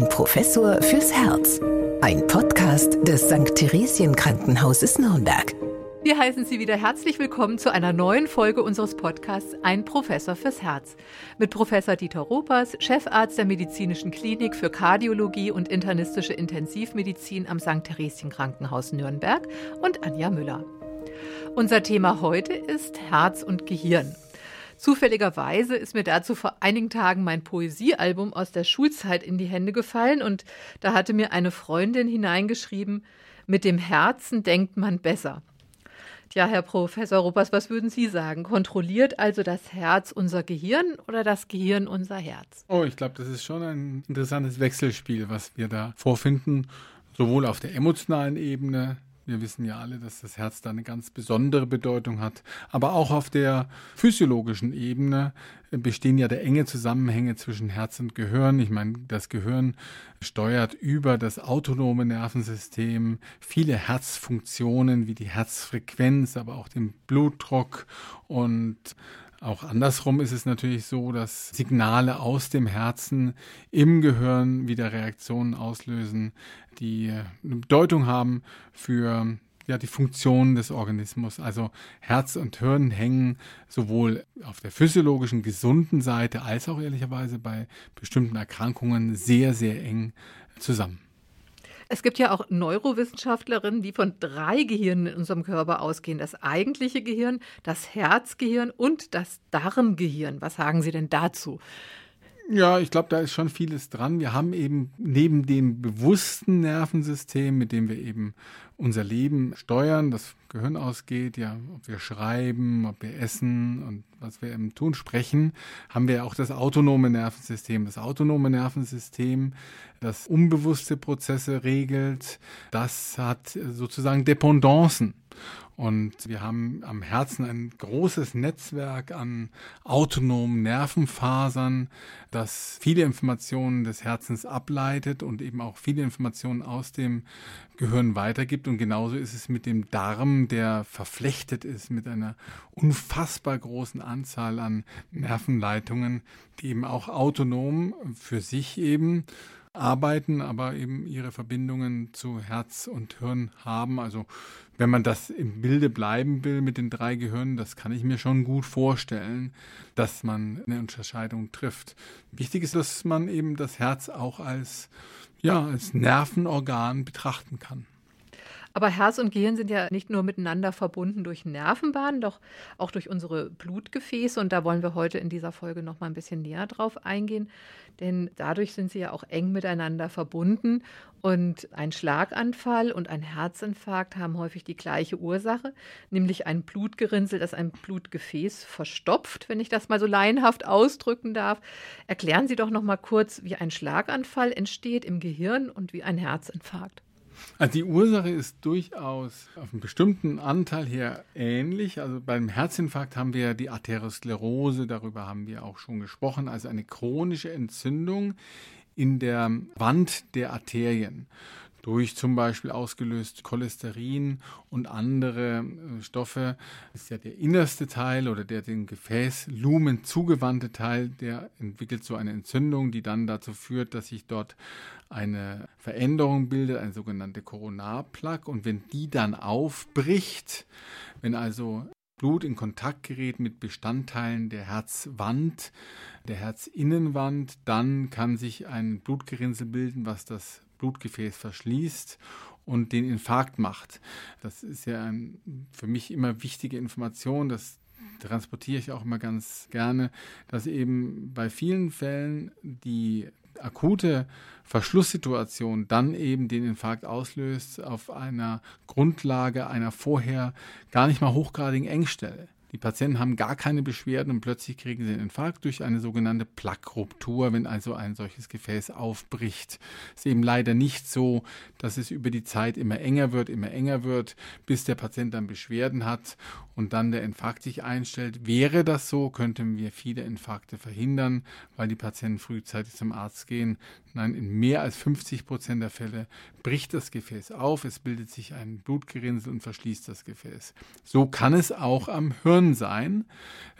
Ein Professor fürs Herz. Ein Podcast des St. Theresien Krankenhauses Nürnberg. Wir heißen Sie wieder herzlich willkommen zu einer neuen Folge unseres Podcasts Ein Professor fürs Herz. Mit Professor Dieter Ropers, Chefarzt der Medizinischen Klinik für Kardiologie und internistische Intensivmedizin am St. Theresien Krankenhaus Nürnberg und Anja Müller. Unser Thema heute ist Herz und Gehirn. Zufälligerweise ist mir dazu vor einigen Tagen mein Poesiealbum aus der Schulzeit in die Hände gefallen und da hatte mir eine Freundin hineingeschrieben, mit dem Herzen denkt man besser. Tja, Herr Professor Ruppers, was würden Sie sagen? Kontrolliert also das Herz unser Gehirn oder das Gehirn unser Herz? Oh, ich glaube, das ist schon ein interessantes Wechselspiel, was wir da vorfinden, sowohl auf der emotionalen Ebene, wir wissen ja alle, dass das Herz da eine ganz besondere Bedeutung hat. Aber auch auf der physiologischen Ebene bestehen ja der enge Zusammenhänge zwischen Herz und Gehirn. Ich meine, das Gehirn steuert über das autonome Nervensystem viele Herzfunktionen wie die Herzfrequenz, aber auch den Blutdruck und auch andersrum ist es natürlich so, dass Signale aus dem Herzen im Gehirn wieder Reaktionen auslösen, die eine Bedeutung haben für ja, die Funktion des Organismus. Also Herz und Hirn hängen sowohl auf der physiologischen, gesunden Seite als auch ehrlicherweise bei bestimmten Erkrankungen sehr, sehr eng zusammen. Es gibt ja auch Neurowissenschaftlerinnen, die von drei Gehirnen in unserem Körper ausgehen. Das eigentliche Gehirn, das Herzgehirn und das Darmgehirn. Was sagen Sie denn dazu? Ja, ich glaube, da ist schon vieles dran. Wir haben eben neben dem bewussten Nervensystem, mit dem wir eben unser Leben steuern, das Gehirn ausgeht, ja, ob wir schreiben, ob wir essen und was wir eben tun, sprechen, haben wir auch das autonome Nervensystem. Das autonome Nervensystem, das unbewusste Prozesse regelt, das hat sozusagen Dependancen. Und wir haben am Herzen ein großes Netzwerk an autonomen Nervenfasern, das viele Informationen des Herzens ableitet und eben auch viele Informationen aus dem Gehirn weitergibt. Und genauso ist es mit dem Darm, der verflechtet ist mit einer unfassbar großen Anzahl an Nervenleitungen, die eben auch autonom für sich eben arbeiten, aber eben ihre Verbindungen zu Herz und Hirn haben. Also wenn man das im Bilde bleiben will mit den drei Gehirnen, das kann ich mir schon gut vorstellen, dass man eine Unterscheidung trifft. Wichtig ist, dass man eben das Herz auch als, ja, als Nervenorgan betrachten kann. Aber Herz und Gehirn sind ja nicht nur miteinander verbunden durch Nervenbahnen, doch auch durch unsere Blutgefäße. Und da wollen wir heute in dieser Folge noch mal ein bisschen näher drauf eingehen, denn dadurch sind sie ja auch eng miteinander verbunden. Und ein Schlaganfall und ein Herzinfarkt haben häufig die gleiche Ursache, nämlich ein Blutgerinnsel, das ein Blutgefäß verstopft, wenn ich das mal so laienhaft ausdrücken darf. Erklären Sie doch noch mal kurz, wie ein Schlaganfall entsteht im Gehirn und wie ein Herzinfarkt. Also die Ursache ist durchaus auf einen bestimmten Anteil her ähnlich. Also beim Herzinfarkt haben wir die Arteriosklerose, darüber haben wir auch schon gesprochen, also eine chronische Entzündung in der Wand der Arterien durch zum Beispiel ausgelöst Cholesterin und andere äh, Stoffe. Das ist ja der innerste Teil oder der den Gefäßlumen zugewandte Teil, der entwickelt so eine Entzündung, die dann dazu führt, dass sich dort eine Veränderung bildet, eine sogenannte Koronarplaque. Und wenn die dann aufbricht, wenn also Blut in Kontakt gerät mit Bestandteilen der Herzwand, der Herzinnenwand, dann kann sich ein Blutgerinnsel bilden, was das Blutgefäß verschließt und den Infarkt macht. Das ist ja ein, für mich immer wichtige Information, das transportiere ich auch immer ganz gerne, dass eben bei vielen Fällen die akute Verschlusssituation dann eben den Infarkt auslöst auf einer Grundlage einer vorher gar nicht mal hochgradigen Engstelle. Die Patienten haben gar keine Beschwerden und plötzlich kriegen sie einen Infarkt durch eine sogenannte Plaqueruptur, wenn also ein solches Gefäß aufbricht. Es ist eben leider nicht so, dass es über die Zeit immer enger wird, immer enger wird, bis der Patient dann Beschwerden hat und dann der Infarkt sich einstellt. Wäre das so, könnten wir viele Infarkte verhindern, weil die Patienten frühzeitig zum Arzt gehen. Nein, in mehr als 50 Prozent der Fälle bricht das Gefäß auf, es bildet sich ein Blutgerinnsel und verschließt das Gefäß. So kann es auch am Hirn sein.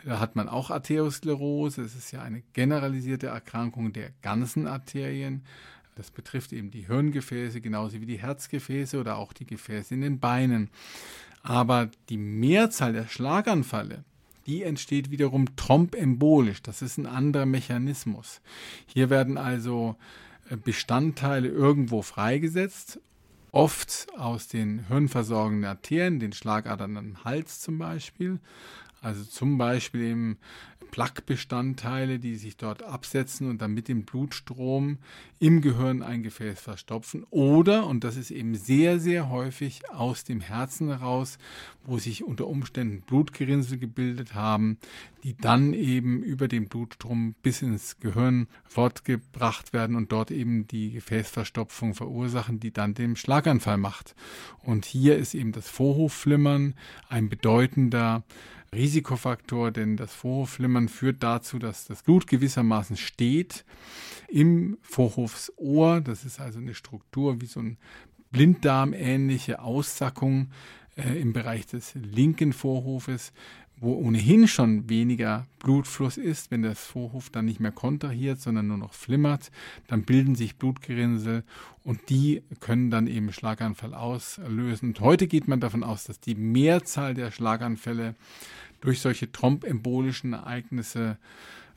Da hat man auch Arteriosklerose. Es ist ja eine generalisierte Erkrankung der ganzen Arterien. Das betrifft eben die Hirngefäße genauso wie die Herzgefäße oder auch die Gefäße in den Beinen. Aber die Mehrzahl der Schlaganfälle, die entsteht wiederum trombembolisch. Das ist ein anderer Mechanismus. Hier werden also äh, Bestandteile irgendwo freigesetzt, oft aus den hirnversorgenden Arterien, den Schlagadern am Hals zum Beispiel. Also zum Beispiel eben Plaquebestandteile, die sich dort absetzen und dann mit dem Blutstrom im Gehirn ein Gefäß verstopfen. Oder, und das ist eben sehr, sehr häufig aus dem Herzen heraus, wo sich unter Umständen Blutgerinnsel gebildet haben, die dann eben über den Blutstrom bis ins Gehirn fortgebracht werden und dort eben die Gefäßverstopfung verursachen, die dann den Schlaganfall macht. Und hier ist eben das Vorhofflimmern ein bedeutender Risikofaktor, denn das Vorhofflimmern führt dazu, dass das Blut gewissermaßen steht im Vorhofsohr. Das ist also eine Struktur wie so ein Blinddarm-ähnliche Aussackung äh, im Bereich des linken Vorhofes, wo ohnehin schon weniger Blutfluss ist, wenn das Vorhof dann nicht mehr kontrahiert, sondern nur noch flimmert, dann bilden sich Blutgerinnsel und die können dann eben Schlaganfall auslösen. Und heute geht man davon aus, dass die Mehrzahl der Schlaganfälle durch solche trombembolischen Ereignisse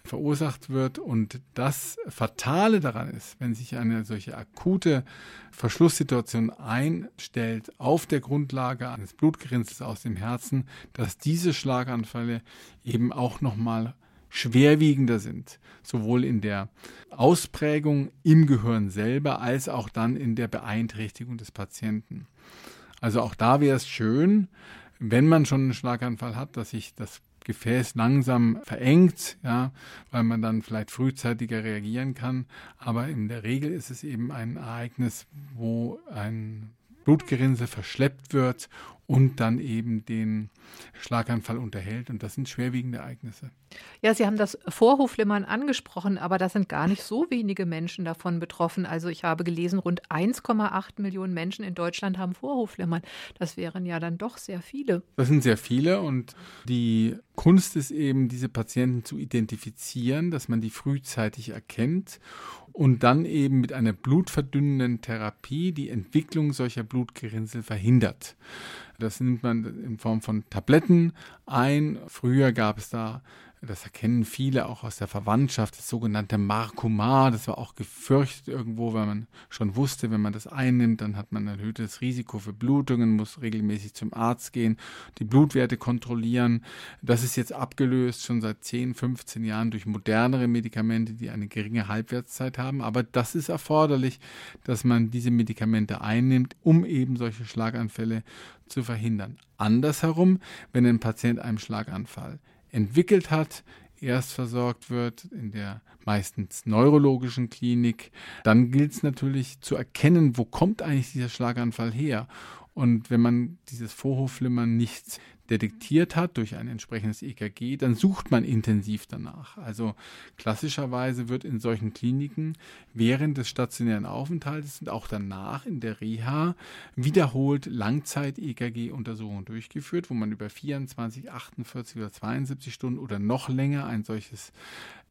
verursacht wird. Und das Fatale daran ist, wenn sich eine solche akute Verschlusssituation einstellt auf der Grundlage eines Blutgerinnsels aus dem Herzen, dass diese Schlaganfälle eben auch nochmal schwerwiegender sind, sowohl in der Ausprägung im Gehirn selber als auch dann in der Beeinträchtigung des Patienten. Also auch da wäre es schön, wenn man schon einen Schlaganfall hat, dass sich das Gefäß langsam verengt, ja, weil man dann vielleicht frühzeitiger reagieren kann. Aber in der Regel ist es eben ein Ereignis, wo ein Blutgerinnsel verschleppt wird und dann eben den Schlaganfall unterhält. Und das sind schwerwiegende Ereignisse. Ja, Sie haben das Vorhofflimmern angesprochen, aber da sind gar nicht so wenige Menschen davon betroffen. Also ich habe gelesen, rund 1,8 Millionen Menschen in Deutschland haben Vorhofflimmern. Das wären ja dann doch sehr viele. Das sind sehr viele und die Kunst ist eben, diese Patienten zu identifizieren, dass man die frühzeitig erkennt und dann eben mit einer blutverdünnenden Therapie die Entwicklung solcher Blutgerinnsel verhindert. Das nimmt man in Form von Tabletten ein. Früher gab es da das erkennen viele auch aus der Verwandtschaft, das sogenannte Markumar. Das war auch gefürchtet irgendwo, weil man schon wusste, wenn man das einnimmt, dann hat man ein erhöhtes Risiko für Blutungen, muss regelmäßig zum Arzt gehen, die Blutwerte kontrollieren. Das ist jetzt abgelöst schon seit 10, 15 Jahren durch modernere Medikamente, die eine geringe Halbwertszeit haben. Aber das ist erforderlich, dass man diese Medikamente einnimmt, um eben solche Schlaganfälle zu verhindern. Andersherum, wenn ein Patient einen Schlaganfall entwickelt hat, erst versorgt wird in der meistens neurologischen Klinik, dann gilt es natürlich zu erkennen, wo kommt eigentlich dieser Schlaganfall her. Und wenn man dieses Vorhofflimmern nicht detektiert hat durch ein entsprechendes EKG, dann sucht man intensiv danach. Also klassischerweise wird in solchen Kliniken während des stationären Aufenthaltes und auch danach in der Reha wiederholt Langzeit-EKG-Untersuchungen durchgeführt, wo man über 24, 48 oder 72 Stunden oder noch länger ein solches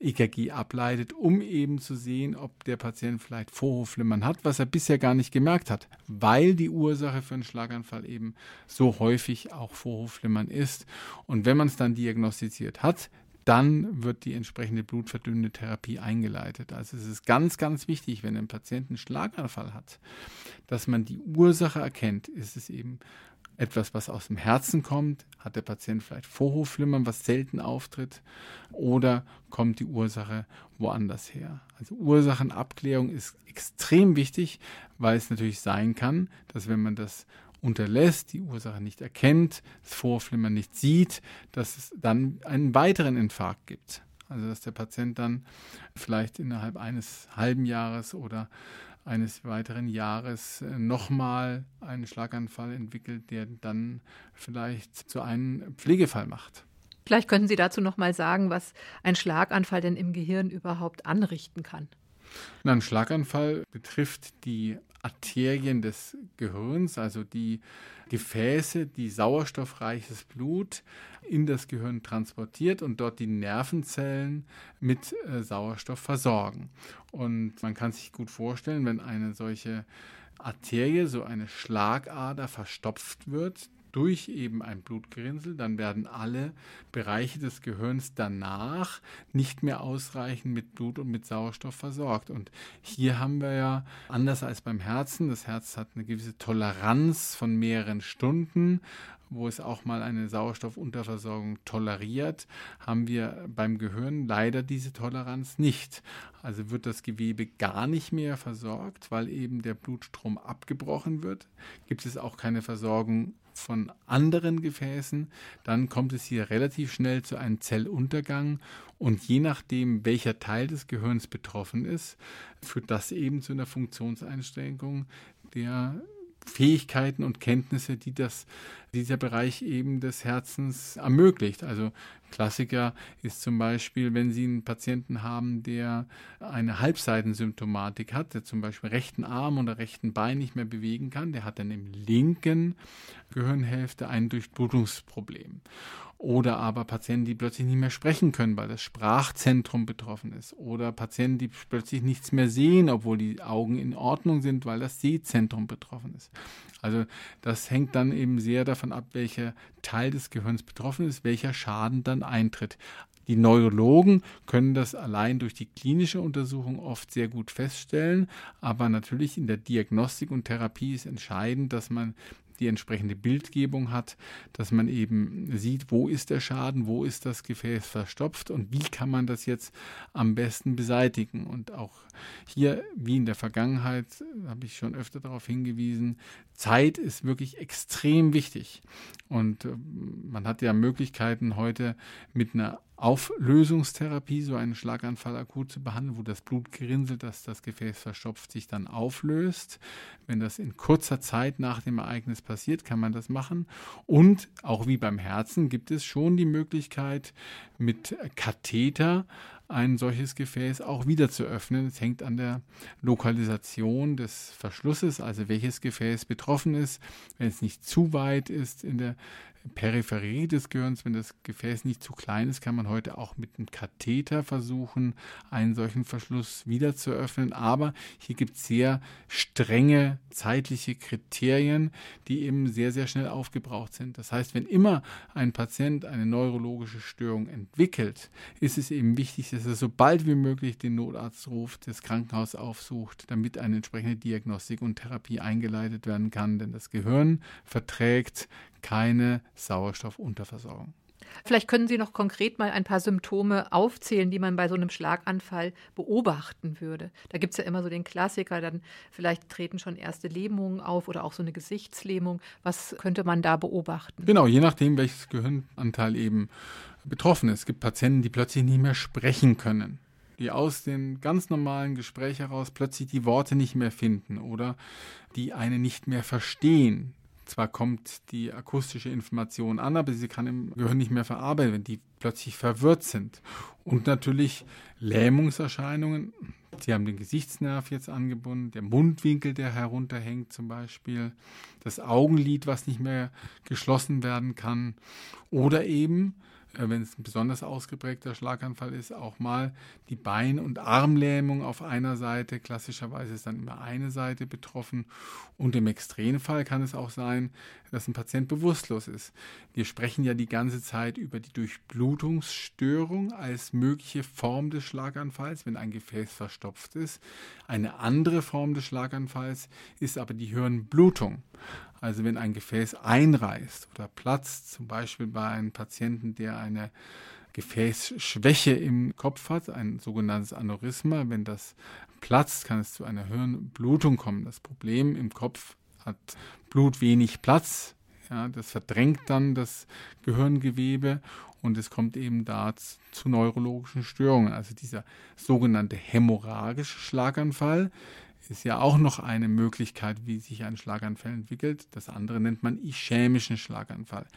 EKG ableitet, um eben zu sehen, ob der Patient vielleicht Vorhofflimmern hat, was er bisher gar nicht gemerkt hat, weil die Ursache für einen Schlaganfall eben so häufig auch Vorhofflimmern ist. Und wenn man es dann diagnostiziert hat, dann wird die entsprechende blutverdünnende Therapie eingeleitet. Also es ist ganz, ganz wichtig, wenn ein Patient einen Schlaganfall hat, dass man die Ursache erkennt. Ist es eben etwas, was aus dem Herzen kommt? Hat der Patient vielleicht Vorhofflimmern, was selten auftritt? Oder kommt die Ursache woanders her? Also Ursachenabklärung ist extrem wichtig, weil es natürlich sein kann, dass wenn man das unterlässt, die Ursache nicht erkennt, das Vorhofflimmern nicht sieht, dass es dann einen weiteren Infarkt gibt. Also dass der Patient dann vielleicht innerhalb eines halben Jahres oder eines weiteren Jahres äh, nochmal einen Schlaganfall entwickelt, der dann vielleicht zu einem Pflegefall macht. Vielleicht könnten Sie dazu nochmal sagen, was ein Schlaganfall denn im Gehirn überhaupt anrichten kann. Ein Schlaganfall betrifft die Arterien des Gehirns, also die Gefäße, die sauerstoffreiches Blut in das Gehirn transportiert und dort die Nervenzellen mit äh, Sauerstoff versorgen. Und man kann sich gut vorstellen, wenn eine solche Arterie, so eine Schlagader verstopft wird, durch eben ein Blutgerinnsel, dann werden alle Bereiche des Gehirns danach nicht mehr ausreichend mit Blut und mit Sauerstoff versorgt. Und hier haben wir ja, anders als beim Herzen, das Herz hat eine gewisse Toleranz von mehreren Stunden, wo es auch mal eine Sauerstoffunterversorgung toleriert, haben wir beim Gehirn leider diese Toleranz nicht. Also wird das Gewebe gar nicht mehr versorgt, weil eben der Blutstrom abgebrochen wird. Gibt es auch keine Versorgung von anderen Gefäßen, dann kommt es hier relativ schnell zu einem Zelluntergang und je nachdem, welcher Teil des Gehirns betroffen ist, führt das eben zu einer Funktionseinschränkung der Fähigkeiten und Kenntnisse, die das, dieser Bereich eben des Herzens ermöglicht. Also Klassiker ist zum Beispiel, wenn Sie einen Patienten haben, der eine Halbseitensymptomatik hat, der zum Beispiel rechten Arm oder rechten Bein nicht mehr bewegen kann, der hat dann im linken Gehirnhälfte ein Durchblutungsproblem. Oder aber Patienten, die plötzlich nicht mehr sprechen können, weil das Sprachzentrum betroffen ist. Oder Patienten, die plötzlich nichts mehr sehen, obwohl die Augen in Ordnung sind, weil das Sehzentrum betroffen ist. Also das hängt dann eben sehr davon ab, welcher Teil des Gehirns betroffen ist, welcher Schaden dann eintritt. Die Neurologen können das allein durch die klinische Untersuchung oft sehr gut feststellen, aber natürlich in der Diagnostik und Therapie ist entscheidend, dass man die entsprechende Bildgebung hat, dass man eben sieht, wo ist der Schaden, wo ist das Gefäß verstopft und wie kann man das jetzt am besten beseitigen. Und auch hier, wie in der Vergangenheit, habe ich schon öfter darauf hingewiesen, Zeit ist wirklich extrem wichtig. Und äh, man hat ja Möglichkeiten heute mit einer Auflösungstherapie, so einen Schlaganfall akut zu behandeln, wo das Blut gerinselt, dass das Gefäß verstopft, sich dann auflöst. Wenn das in kurzer Zeit nach dem Ereignis passiert, kann man das machen. Und auch wie beim Herzen gibt es schon die Möglichkeit, mit Katheter ein solches Gefäß auch wieder zu öffnen. Es hängt an der Lokalisation des Verschlusses, also welches Gefäß betroffen ist. Wenn es nicht zu weit ist in der Peripherie des Gehirns, wenn das Gefäß nicht zu klein ist, kann man heute auch mit einem Katheter versuchen, einen solchen Verschluss wieder zu öffnen. Aber hier gibt es sehr strenge zeitliche Kriterien, die eben sehr, sehr schnell aufgebraucht sind. Das heißt, wenn immer ein Patient eine neurologische Störung entwickelt, ist es eben wichtig, dass er so bald wie möglich den Notarzt ruft, das Krankenhaus aufsucht, damit eine entsprechende Diagnostik und Therapie eingeleitet werden kann. Denn das Gehirn verträgt keine Sauerstoffunterversorgung. Vielleicht können Sie noch konkret mal ein paar Symptome aufzählen, die man bei so einem Schlaganfall beobachten würde. Da gibt es ja immer so den Klassiker, dann vielleicht treten schon erste Lähmungen auf oder auch so eine Gesichtslähmung. Was könnte man da beobachten? Genau, je nachdem, welches Gehirnanteil eben betroffen ist. Es gibt Patienten, die plötzlich nicht mehr sprechen können die aus dem ganz normalen Gespräch heraus plötzlich die Worte nicht mehr finden oder die eine nicht mehr verstehen, zwar kommt die akustische Information an, aber sie kann im Gehirn nicht mehr verarbeiten, wenn die plötzlich verwirrt sind. Und natürlich Lähmungserscheinungen. Sie haben den Gesichtsnerv jetzt angebunden, der Mundwinkel, der herunterhängt zum Beispiel, das Augenlid, was nicht mehr geschlossen werden kann. Oder eben wenn es ein besonders ausgeprägter Schlaganfall ist, auch mal die Bein- und Armlähmung auf einer Seite. Klassischerweise ist dann immer eine Seite betroffen. Und im Extremfall kann es auch sein, dass ein Patient bewusstlos ist. Wir sprechen ja die ganze Zeit über die Durchblutungsstörung als mögliche Form des Schlaganfalls, wenn ein Gefäß verstopft ist. Eine andere Form des Schlaganfalls ist aber die Hirnblutung. Also wenn ein Gefäß einreißt oder platzt, zum Beispiel bei einem Patienten, der eine Gefäßschwäche im Kopf hat, ein sogenanntes Aneurysma, wenn das platzt, kann es zu einer Hirnblutung kommen. Das Problem im Kopf hat Blut wenig Platz, ja, das verdrängt dann das Gehirngewebe und es kommt eben da zu neurologischen Störungen. Also dieser sogenannte hämorrhagische Schlaganfall ist ja auch noch eine Möglichkeit, wie sich ein Schlaganfall entwickelt. Das andere nennt man ischämischen Schlaganfall.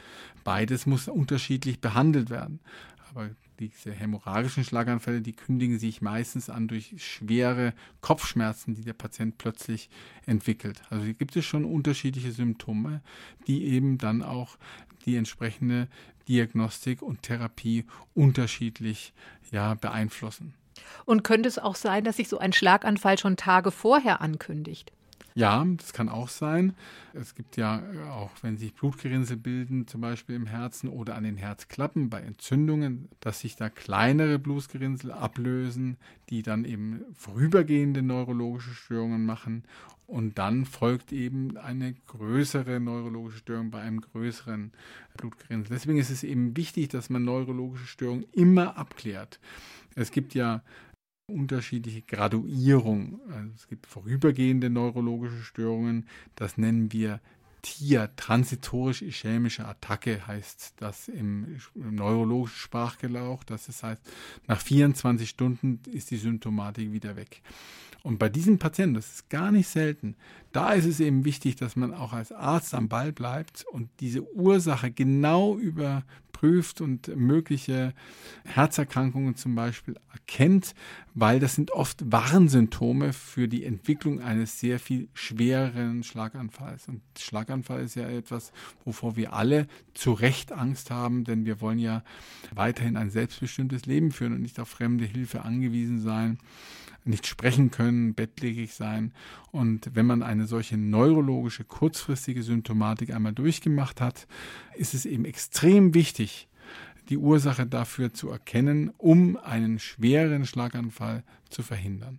Beides muss unterschiedlich behandelt werden. Aber diese hämorrhagischen Schlaganfälle, die kündigen sich meistens an durch schwere Kopfschmerzen, die der Patient plötzlich entwickelt. Also hier gibt es schon unterschiedliche Symptome, die eben dann auch die entsprechende Diagnostik und Therapie unterschiedlich ja, beeinflussen. Und könnte es auch sein, dass sich so ein Schlaganfall schon Tage vorher ankündigt? Ja, das kann auch sein. Es gibt ja auch, wenn sich Blutgerinnsel bilden, zum Beispiel im Herzen oder an den Herzklappen bei Entzündungen, dass sich da kleinere Blutgerinnsel ablösen, die dann eben vorübergehende neurologische Störungen machen. Und dann folgt eben eine größere neurologische Störung bei einem größeren Blutgerinnsel. Deswegen ist es eben wichtig, dass man neurologische Störungen immer abklärt. Es gibt ja unterschiedliche Graduierung. Also es gibt vorübergehende neurologische Störungen, das nennen wir TIA, transitorisch-ischämische Attacke heißt das im, im neurologischen Sprachgelauch. Das heißt, nach 24 Stunden ist die Symptomatik wieder weg. Und bei diesen Patienten, das ist gar nicht selten, da ist es eben wichtig, dass man auch als Arzt am Ball bleibt und diese Ursache genau überprüft und mögliche Herzerkrankungen zum Beispiel erkennt, weil das sind oft Warnsymptome für die Entwicklung eines sehr viel schwereren Schlaganfalls. Und Schlaganfall ist ja etwas, wovor wir alle zu Recht Angst haben, denn wir wollen ja weiterhin ein selbstbestimmtes Leben führen und nicht auf fremde Hilfe angewiesen sein nicht sprechen können, bettlägerig sein. Und wenn man eine solche neurologische kurzfristige Symptomatik einmal durchgemacht hat, ist es eben extrem wichtig, die Ursache dafür zu erkennen, um einen schweren Schlaganfall zu verhindern.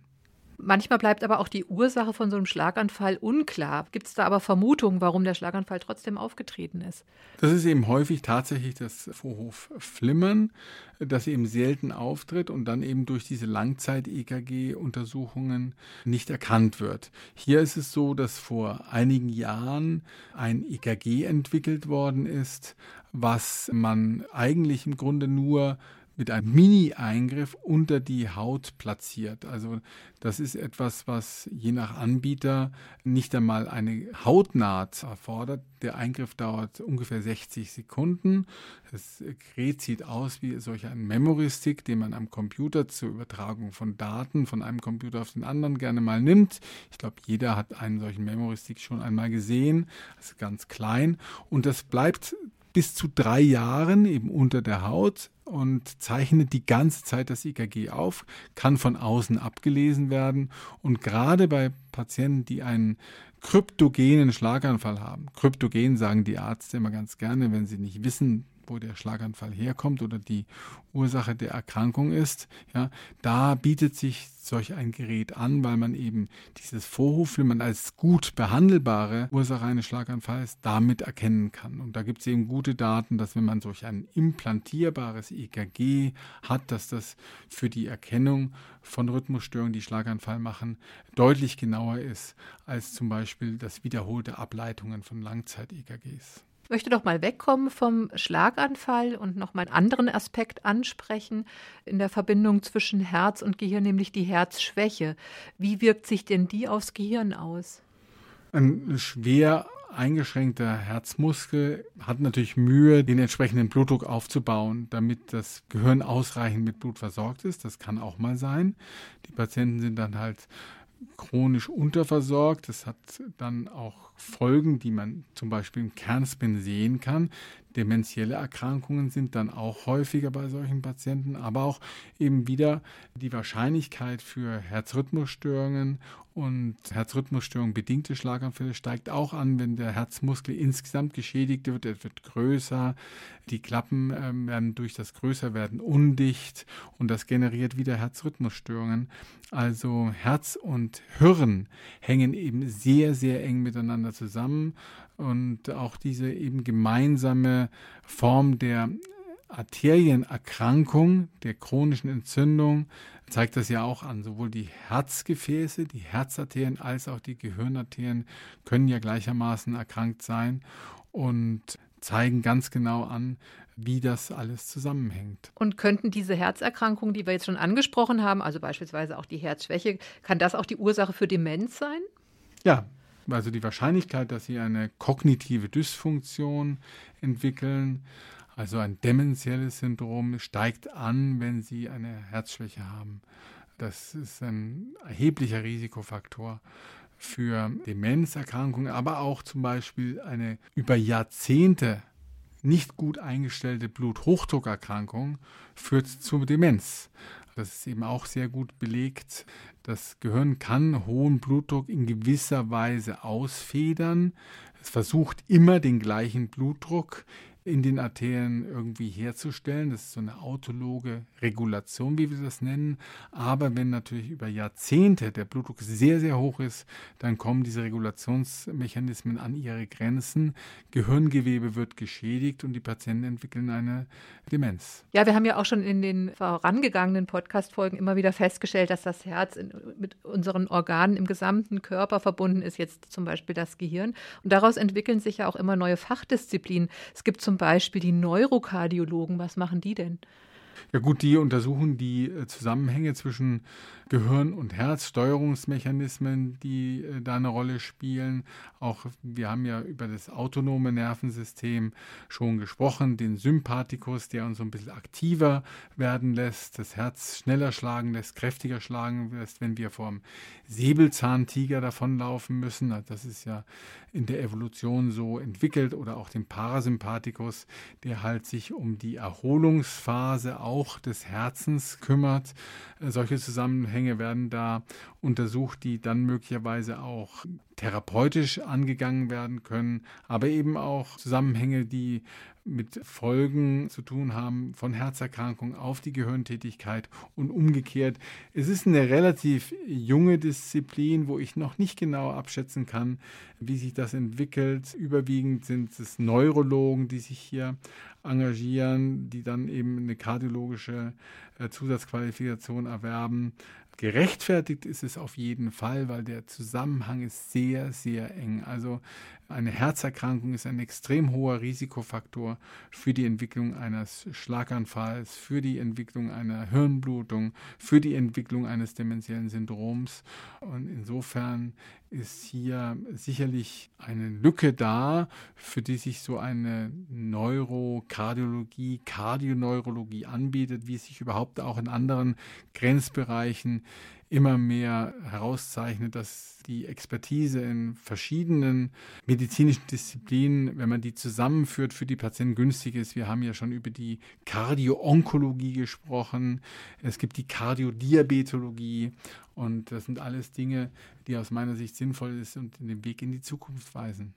Manchmal bleibt aber auch die Ursache von so einem Schlaganfall unklar. Gibt es da aber Vermutungen, warum der Schlaganfall trotzdem aufgetreten ist? Das ist eben häufig tatsächlich das Vorhofflimmern, das eben selten auftritt und dann eben durch diese Langzeit-EKG-Untersuchungen nicht erkannt wird. Hier ist es so, dass vor einigen Jahren ein EKG entwickelt worden ist, was man eigentlich im Grunde nur mit einem Mini-Eingriff unter die Haut platziert. Also das ist etwas, was je nach Anbieter nicht einmal eine Hautnaht erfordert. Der Eingriff dauert ungefähr 60 Sekunden. Das Gerät sieht aus wie solch ein Memory-Stick, den man am Computer zur Übertragung von Daten von einem Computer auf den anderen gerne mal nimmt. Ich glaube, jeder hat einen solchen Memory-Stick schon einmal gesehen. Das ist ganz klein und das bleibt bis zu drei Jahren eben unter der Haut und zeichnet die ganze Zeit das EKG auf, kann von außen abgelesen werden und gerade bei Patienten, die einen kryptogenen Schlaganfall haben, kryptogen sagen die Ärzte immer ganz gerne, wenn sie nicht wissen, wo der Schlaganfall herkommt oder die Ursache der Erkrankung ist, ja, da bietet sich solch ein Gerät an, weil man eben dieses Vorhofflimmern als gut behandelbare Ursache eines Schlaganfalls damit erkennen kann. Und da gibt es eben gute Daten, dass wenn man solch ein implantierbares EKG hat, dass das für die Erkennung von Rhythmusstörungen, die Schlaganfall machen, deutlich genauer ist als zum Beispiel das wiederholte Ableitungen von Langzeit-EKGs möchte doch mal wegkommen vom Schlaganfall und noch mal einen anderen Aspekt ansprechen in der Verbindung zwischen Herz und Gehirn, nämlich die Herzschwäche. Wie wirkt sich denn die aufs Gehirn aus? Ein schwer eingeschränkter Herzmuskel hat natürlich Mühe, den entsprechenden Blutdruck aufzubauen, damit das Gehirn ausreichend mit Blut versorgt ist. Das kann auch mal sein. Die Patienten sind dann halt chronisch unterversorgt. Das hat dann auch Folgen, die man zum Beispiel im Kernspin sehen kann. Dementielle Erkrankungen sind dann auch häufiger bei solchen Patienten, aber auch eben wieder die Wahrscheinlichkeit für Herzrhythmusstörungen und Herzrhythmusstörungen bedingte Schlaganfälle steigt auch an, wenn der Herzmuskel insgesamt geschädigt wird. Er wird größer, die Klappen äh, werden durch das Größerwerden undicht und das generiert wieder Herzrhythmusstörungen. Also Herz und Hirn hängen eben sehr, sehr eng miteinander zusammen und auch diese eben gemeinsame Form der Arterienerkrankung, der chronischen Entzündung, zeigt das ja auch an. Sowohl die Herzgefäße, die Herzarterien als auch die Gehirnarterien können ja gleichermaßen erkrankt sein und zeigen ganz genau an, wie das alles zusammenhängt. Und könnten diese Herzerkrankungen, die wir jetzt schon angesprochen haben, also beispielsweise auch die Herzschwäche, kann das auch die Ursache für Demenz sein? Ja, also die Wahrscheinlichkeit, dass sie eine kognitive Dysfunktion entwickeln, Also ein dementielles Syndrom steigt an, wenn Sie eine Herzschwäche haben. Das ist ein erheblicher Risikofaktor für Demenzerkrankungen, aber auch zum Beispiel eine über Jahrzehnte nicht gut eingestellte Bluthochdruckerkrankung führt zur Demenz. Das ist eben auch sehr gut belegt. Das Gehirn kann hohen Blutdruck in gewisser Weise ausfedern. Es versucht immer den gleichen Blutdruck in den Arterien irgendwie herzustellen. Das ist so eine autologe Regulation, wie wir das nennen. Aber wenn natürlich über Jahrzehnte der Blutdruck sehr, sehr hoch ist, dann kommen diese Regulationsmechanismen an ihre Grenzen. Gehirngewebe wird geschädigt und die Patienten entwickeln eine Demenz. Ja, wir haben ja auch schon in den vorangegangenen Podcast-Folgen immer wieder festgestellt, dass das Herz in, mit unseren Organen im gesamten Körper verbunden ist, jetzt zum Beispiel das Gehirn. Und daraus entwickeln sich ja auch immer neue Fachdisziplinen. Es gibt zum Beispiel die Neurokardiologen. Was machen die denn? Ja gut, die untersuchen die äh, Zusammenhänge zwischen Gehirn und Herz, Steuerungsmechanismen, die äh, da eine Rolle spielen. Auch wir haben ja über das autonome Nervensystem schon gesprochen, den Sympathikus, der uns so ein bisschen aktiver werden lässt, das Herz schneller schlagen lässt, kräftiger schlagen lässt, wenn wir vom Säbelzahntiger davonlaufen müssen. Das ist ja in der Evolution so entwickelt oder auch den Parasympathikus, der halt sich um die Erholungsphase auch des Herzens kümmert. Äh, solche Zusammenhänge werden da untersucht, die dann möglicherweise auch therapeutisch angegangen werden können, aber eben auch Zusammenhänge, die mit Folgen zu tun haben von Herzerkrankungen auf die Gehirntätigkeit und umgekehrt. Es ist eine relativ junge Disziplin, wo ich noch nicht genau abschätzen kann, wie sich das entwickelt. Überwiegend sind es Neurologen, die sich hier engagieren, die dann eben eine kardiologische äh, Zusatzqualifikation erwerben. Gerechtfertigt ist es auf jeden Fall, weil der Zusammenhang ist sehr, sehr eng. Also eine Herzerkrankung ist ein extrem hoher Risikofaktor für die Entwicklung eines Schlaganfalls, für die Entwicklung einer Hirnblutung, für die Entwicklung eines dementiellen Syndroms. Und insofern ist hier sicherlich eine Lücke da, für die sich so eine Neurokardiologie, Kardioneurologie anbietet, wie es sich überhaupt auch in anderen Grenzbereichen immer mehr herauszeichnet, dass die Expertise in verschiedenen medizinischen Disziplinen, wenn man die zusammenführt, für die Patienten günstig ist. Wir haben ja schon über die Kardio-Onkologie gesprochen. Es gibt die Kardiodiabetologie und das sind alles Dinge, die aus meiner Sicht sinnvoll sind und den Weg in die Zukunft weisen.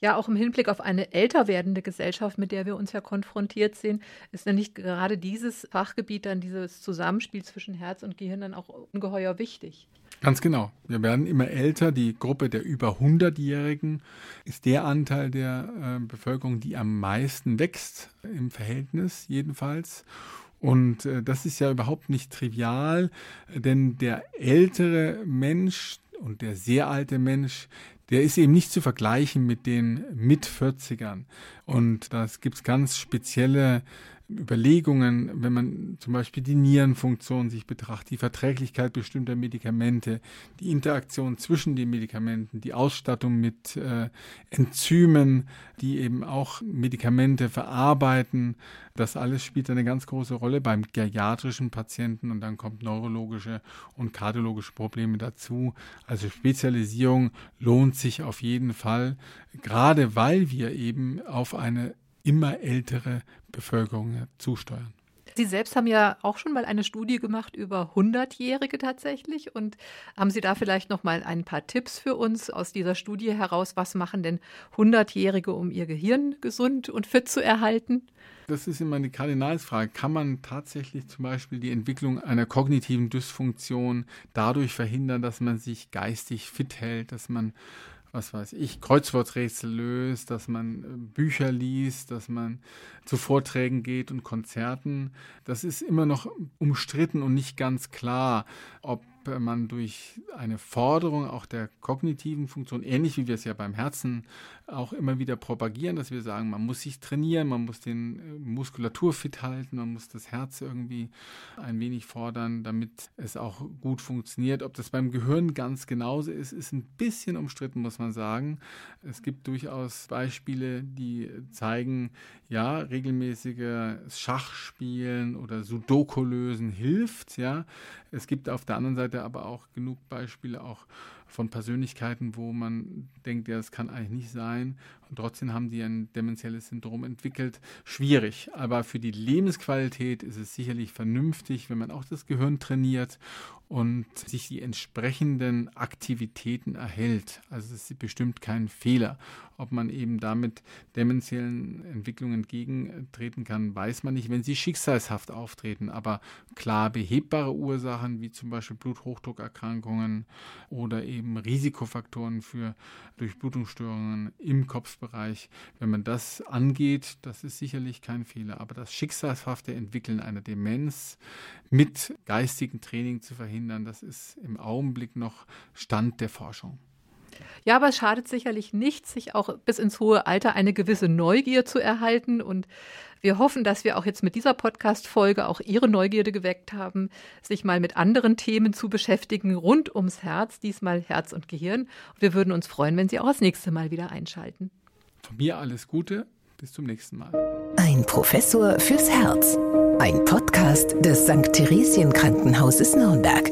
Ja, auch im Hinblick auf eine älter werdende Gesellschaft, mit der wir uns ja konfrontiert sehen, ist nicht gerade dieses Fachgebiet, dann dieses Zusammenspiel zwischen Herz und Gehirn dann auch ungeheuer wichtig. Ganz genau. Wir werden immer älter. Die Gruppe der über 100-Jährigen ist der Anteil der äh, Bevölkerung, die am meisten wächst, im Verhältnis jedenfalls. Und äh, das ist ja überhaupt nicht trivial, denn der ältere Mensch und der sehr alte Mensch, der ist eben nicht zu vergleichen mit den Mit-40ern. Und da gibt es ganz spezielle Überlegungen, wenn man zum Beispiel die Nierenfunktion sich betrachtet, die Verträglichkeit bestimmter Medikamente, die Interaktion zwischen den Medikamenten, die Ausstattung mit äh, Enzymen, die eben auch Medikamente verarbeiten, das alles spielt eine ganz große Rolle beim geriatrischen Patienten und dann kommt neurologische und kardiologische Probleme dazu. Also Spezialisierung lohnt sich auf jeden Fall, gerade weil wir eben auf eine immer ältere Bevölkerung zusteuern. Sie selbst haben ja auch schon mal eine Studie gemacht über 100-Jährige tatsächlich. Und haben Sie da vielleicht noch mal ein paar Tipps für uns aus dieser Studie heraus? Was machen denn 100-Jährige, um ihr Gehirn gesund und fit zu erhalten? Das ist immer eine Kardinalsfrage. Kann man tatsächlich zum Beispiel die Entwicklung einer kognitiven Dysfunktion dadurch verhindern, dass man sich geistig fit hält, dass man was weiß ich, Kreuzworträtsel löst, dass man äh, Bücher liest, dass man zu Vorträgen geht und Konzerten. Das ist immer noch umstritten und nicht ganz klar, ob man durch eine Forderung auch der kognitiven Funktion, ähnlich wie wir es ja beim Herzen auch immer wieder propagieren, dass wir sagen, man muss sich trainieren, man muss den äh, Muskulatur fit halten, man muss das Herz irgendwie ein wenig fordern, damit es auch gut funktioniert. Ob das beim Gehirn ganz genauso ist, ist ein bisschen umstritten, muss man sagen. Es gibt durchaus Beispiele, die zeigen, ja, regelmäßiges Schachspielen oder Sudoku lösen hilft, ja. Es gibt auf der anderen Seite aber auch genug Beispiele auch von Persönlichkeiten, wo man denkt, ja, das kann eigentlich nicht sein. Und trotzdem haben die ein dementielles Syndrom entwickelt. Schwierig. Aber für die Lebensqualität ist es sicherlich vernünftig, wenn man auch das Gehirn trainiert und sich die entsprechenden Aktivitäten erhält. Also es ist bestimmt kein Fehler. Ob man eben damit dementiellen Entwicklungen entgegentreten kann, weiß man nicht, wenn sie schicksalshaft auftreten. Aber klar behebbare Ursachen wie zum Beispiel Bluthochdruckerkrankungen oder eben Risikofaktoren für Durchblutungsstörungen im Kopfbereich, wenn man das angeht, das ist sicherlich kein Fehler. Aber das schicksalshafte Entwickeln einer Demenz mit geistigem Training zu verhindern, das ist im Augenblick noch Stand der Forschung. Ja, aber es schadet sicherlich nicht, sich auch bis ins hohe Alter eine gewisse Neugier zu erhalten. Und wir hoffen, dass wir auch jetzt mit dieser Podcast-Folge auch Ihre Neugierde geweckt haben, sich mal mit anderen Themen zu beschäftigen rund ums Herz, diesmal Herz und Gehirn. Und wir würden uns freuen, wenn Sie auch das nächste Mal wieder einschalten. Von mir alles Gute. Bis zum nächsten Mal. Ein Professor fürs Herz. Ein Podcast des St. Theresien Krankenhauses Nürnberg.